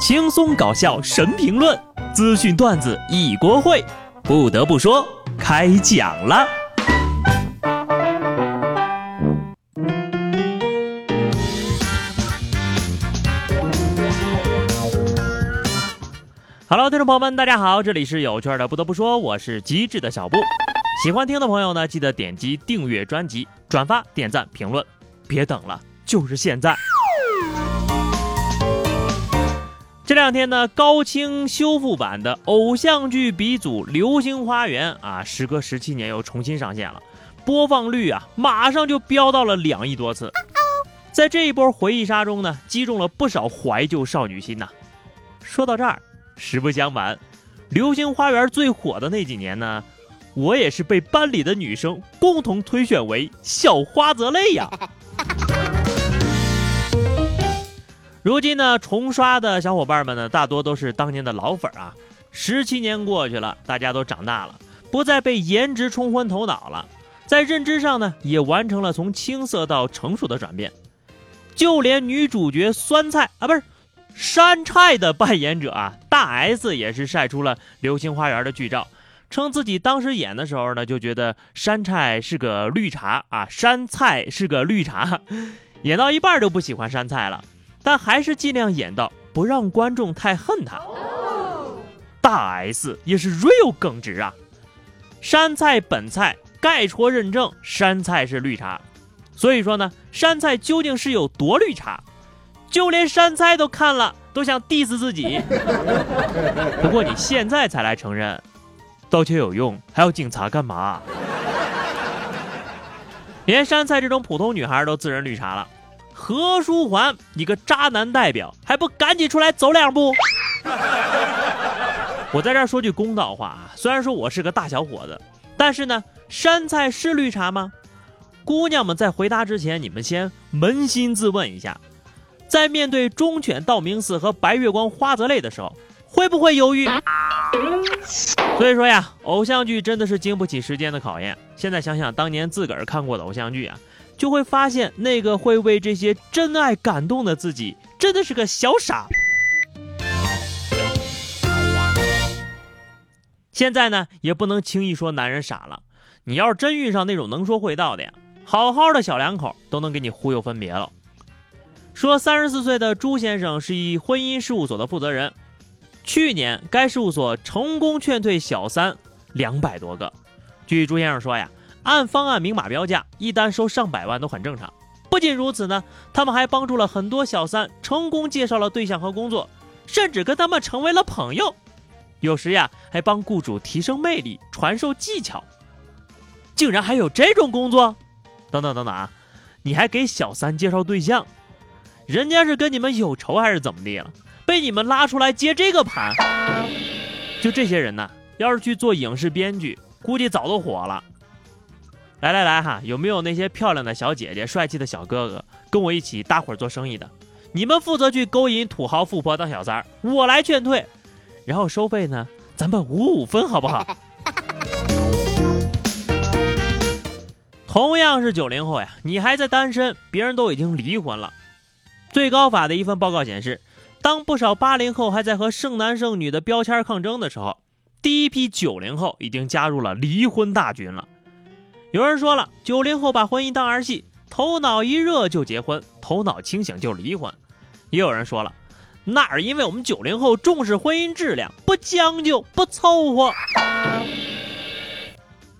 轻松搞笑神评论，资讯段子一锅烩。不得不说，开讲了。Hello，听众朋友们，大家好，这里是有趣的。不得不说，我是机智的小布。喜欢听的朋友呢，记得点击订阅专辑、转发、点赞、评论，别等了，就是现在。这两天呢，高清修复版的偶像剧鼻祖《流星花园》啊，时隔十七年又重新上线了，播放率啊，马上就飙到了两亿多次。在这一波回忆杀中呢，击中了不少怀旧少女心呐。说到这儿，实不相瞒，《流星花园》最火的那几年呢，我也是被班里的女生共同推选为小花泽类呀。如今呢，重刷的小伙伴们呢，大多都是当年的老粉啊。十七年过去了，大家都长大了，不再被颜值冲昏头脑了，在认知上呢，也完成了从青涩到成熟的转变。就连女主角酸菜啊，不是山菜的扮演者啊，大 S 也是晒出了《流星花园》的剧照，称自己当时演的时候呢，就觉得山菜是个绿茶啊，山菜是个绿茶，演到一半就不喜欢山菜了。但还是尽量演到不让观众太恨他。大 S 也是 real 耿直啊！山菜本菜盖戳认证，山菜是绿茶。所以说呢，山菜究竟是有多绿茶？就连山菜都看了都想 diss 自己。不过你现在才来承认，道歉有用，还要警察干嘛？连山菜这种普通女孩都自认绿茶了。何书桓，你个渣男代表，还不赶紧出来走两步？我在这儿说句公道话啊，虽然说我是个大小伙子，但是呢，山菜是绿茶吗？姑娘们在回答之前，你们先扪心自问一下，在面对忠犬道明寺和白月光花泽类的时候，会不会犹豫？所以说呀，偶像剧真的是经不起时间的考验。现在想想当年自个儿看过的偶像剧啊。就会发现，那个会为这些真爱感动的自己，真的是个小傻。现在呢，也不能轻易说男人傻了。你要是真遇上那种能说会道的呀，好好的小两口都能给你忽悠分别了。说三十四岁的朱先生是一婚姻事务所的负责人，去年该事务所成功劝退小三两百多个。据朱先生说呀。按方案明码标价，一单收上百万都很正常。不仅如此呢，他们还帮助了很多小三成功介绍了对象和工作，甚至跟他们成为了朋友。有时呀，还帮雇主提升魅力、传授技巧。竟然还有这种工作？等等等等啊！你还给小三介绍对象？人家是跟你们有仇还是怎么地了？被你们拉出来接这个盘？就这些人呢，要是去做影视编剧，估计早都火了。来来来哈，有没有那些漂亮的小姐姐、帅气的小哥哥跟我一起搭伙做生意的？你们负责去勾引土豪富婆当小三儿，我来劝退，然后收费呢，咱们五五分好不好？同样是九零后呀，你还在单身，别人都已经离婚了。最高法的一份报告显示，当不少八零后还在和剩男剩女的标签抗争的时候，第一批九零后已经加入了离婚大军了。有人说了，九零后把婚姻当儿戏，头脑一热就结婚，头脑清醒就离婚。也有人说了，那是因为我们九零后重视婚姻质量，不将就，不凑合。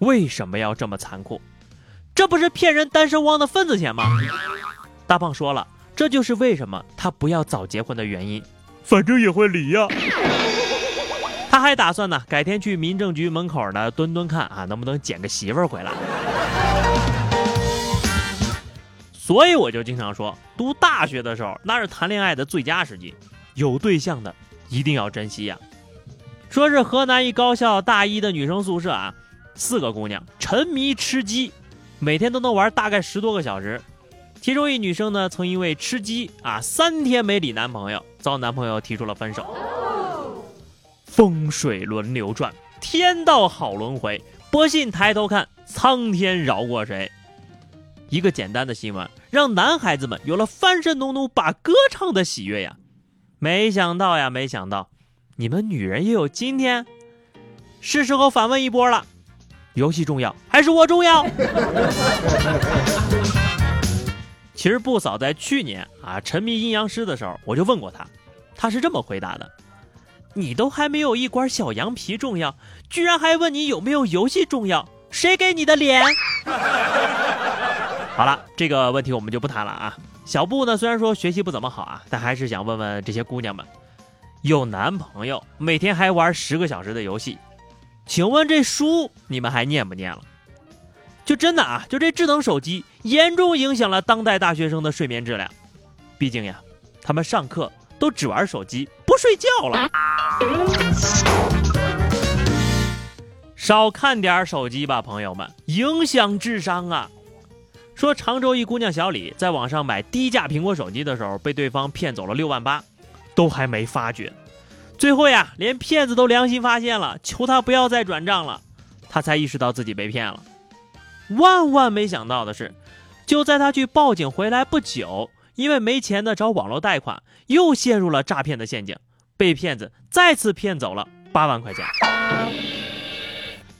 为什么要这么残酷？这不是骗人单身汪的份子钱吗？大胖说了，这就是为什么他不要早结婚的原因。反正也会离呀。他还打算呢，改天去民政局门口呢蹲蹲看啊，能不能捡个媳妇儿回来。所以我就经常说，读大学的时候那是谈恋爱的最佳时机，有对象的一定要珍惜呀。说是河南一高校大一的女生宿舍啊，四个姑娘沉迷吃鸡，每天都能玩大概十多个小时。其中一女生呢，曾因为吃鸡啊三天没理男朋友，遭男朋友提出了分手。风水轮流转，天道好轮回。不信抬头看，苍天饶过谁？一个简单的新闻，让男孩子们有了翻身农奴把歌唱的喜悦呀！没想到呀，没想到，你们女人也有今天，是时候反问一波了：游戏重要还是我重要？其实不嫂在去年啊沉迷阴阳师的时候，我就问过她，她是这么回答的：你都还没有一管小羊皮重要，居然还问你有没有游戏重要？谁给你的脸？好了，这个问题我们就不谈了啊。小布呢，虽然说学习不怎么好啊，但还是想问问这些姑娘们：有男朋友，每天还玩十个小时的游戏，请问这书你们还念不念了？就真的啊，就这智能手机严重影响了当代大学生的睡眠质量。毕竟呀，他们上课都只玩手机，不睡觉了。少看点手机吧，朋友们，影响智商啊！说常州一姑娘小李在网上买低价苹果手机的时候，被对方骗走了六万八，都还没发觉。最后呀，连骗子都良心发现了，求他不要再转账了，他才意识到自己被骗了。万万没想到的是，就在他去报警回来不久，因为没钱的找网络贷款，又陷入了诈骗的陷阱，被骗子再次骗走了八万块钱。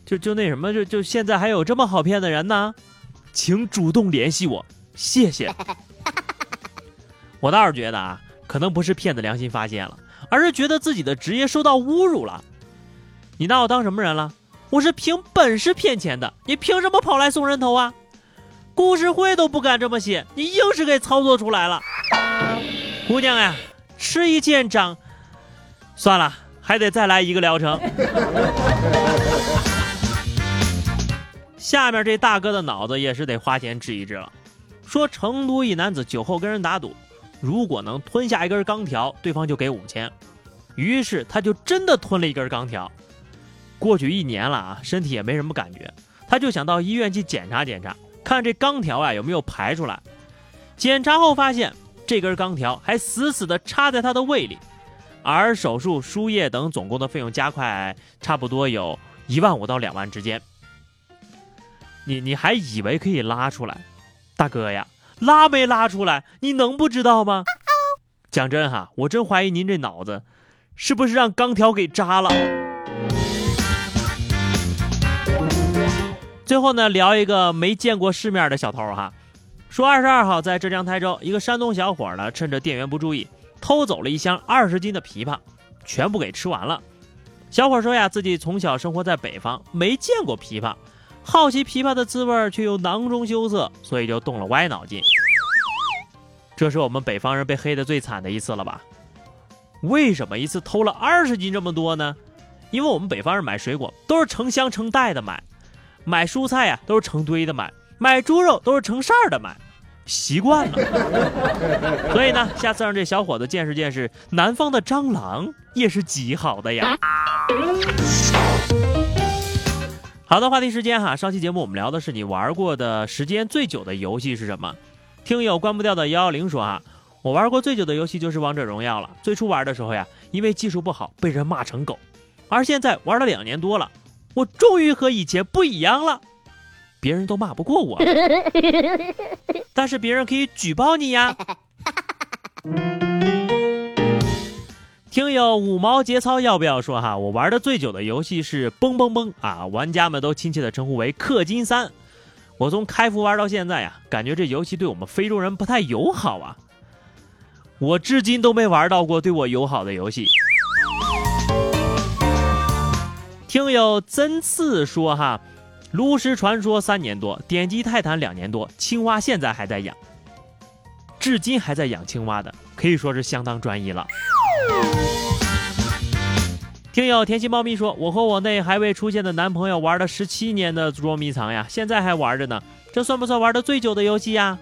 就就那什么，就就现在还有这么好骗的人呢？请主动联系我，谢谢。我倒是觉得啊，可能不是骗子良心发现了，而是觉得自己的职业受到侮辱了。你拿我当什么人了？我是凭本事骗钱的，你凭什么跑来送人头啊？故事会都不敢这么写，你硬是给操作出来了。姑娘呀，吃一堑长，算了，还得再来一个疗程。下面这大哥的脑子也是得花钱治一治了。说成都一男子酒后跟人打赌，如果能吞下一根钢条，对方就给五千。于是他就真的吞了一根钢条。过去一年了啊，身体也没什么感觉，他就想到医院去检查检查，看这钢条啊有没有排出来。检查后发现，这根钢条还死死的插在他的胃里，而手术、输液等总共的费用加快，差不多有一万五到两万之间。你你还以为可以拉出来，大哥呀，拉没拉出来，你能不知道吗？讲真哈，我真怀疑您这脑子是不是让钢条给扎了。最后呢，聊一个没见过世面的小偷哈，说二十二号在浙江台州，一个山东小伙呢，趁着店员不注意，偷走了一箱二十斤的枇杷，全部给吃完了。小伙说呀，自己从小生活在北方，没见过枇杷。好奇枇杷的滋味，却又囊中羞涩，所以就动了歪脑筋。这是我们北方人被黑的最惨的一次了吧？为什么一次偷了二十斤这么多呢？因为我们北方人买水果都是成箱成袋的买，买蔬菜呀都是成堆的买，买猪肉都是成扇儿的买，习惯了。所以呢，下次让这小伙子见识见识南方的蟑螂也是极好的呀。好的，话题时间哈，上期节目我们聊的是你玩过的时间最久的游戏是什么？听友关不掉的幺幺零说啊，我玩过最久的游戏就是王者荣耀了。最初玩的时候呀，因为技术不好被人骂成狗，而现在玩了两年多了，我终于和以前不一样了，别人都骂不过我，但是别人可以举报你呀。听友五毛节操要不要说哈？我玩的最久的游戏是蹦蹦蹦啊，玩家们都亲切的称呼为氪金三。我从开服玩到现在呀，感觉这游戏对我们非洲人不太友好啊。我至今都没玩到过对我友好的游戏。听友真次说哈，炉石传说三年多，点击泰坦两年多，青蛙现在还在养，至今还在养青蛙的，可以说是相当专一了。听友甜心猫咪说：“我和我那还未出现的男朋友玩了十七年的捉迷藏呀，现在还玩着呢。这算不算玩的最久的游戏呀？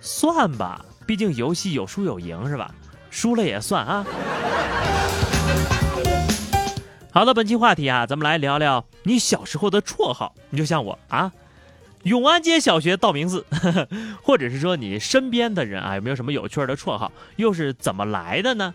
算吧，毕竟游戏有输有赢是吧？输了也算啊。”好的，本期话题啊，咱们来聊聊你小时候的绰号。你就像我啊，永安街小学道明寺，或者是说你身边的人啊，有没有什么有趣的绰号？又是怎么来的呢？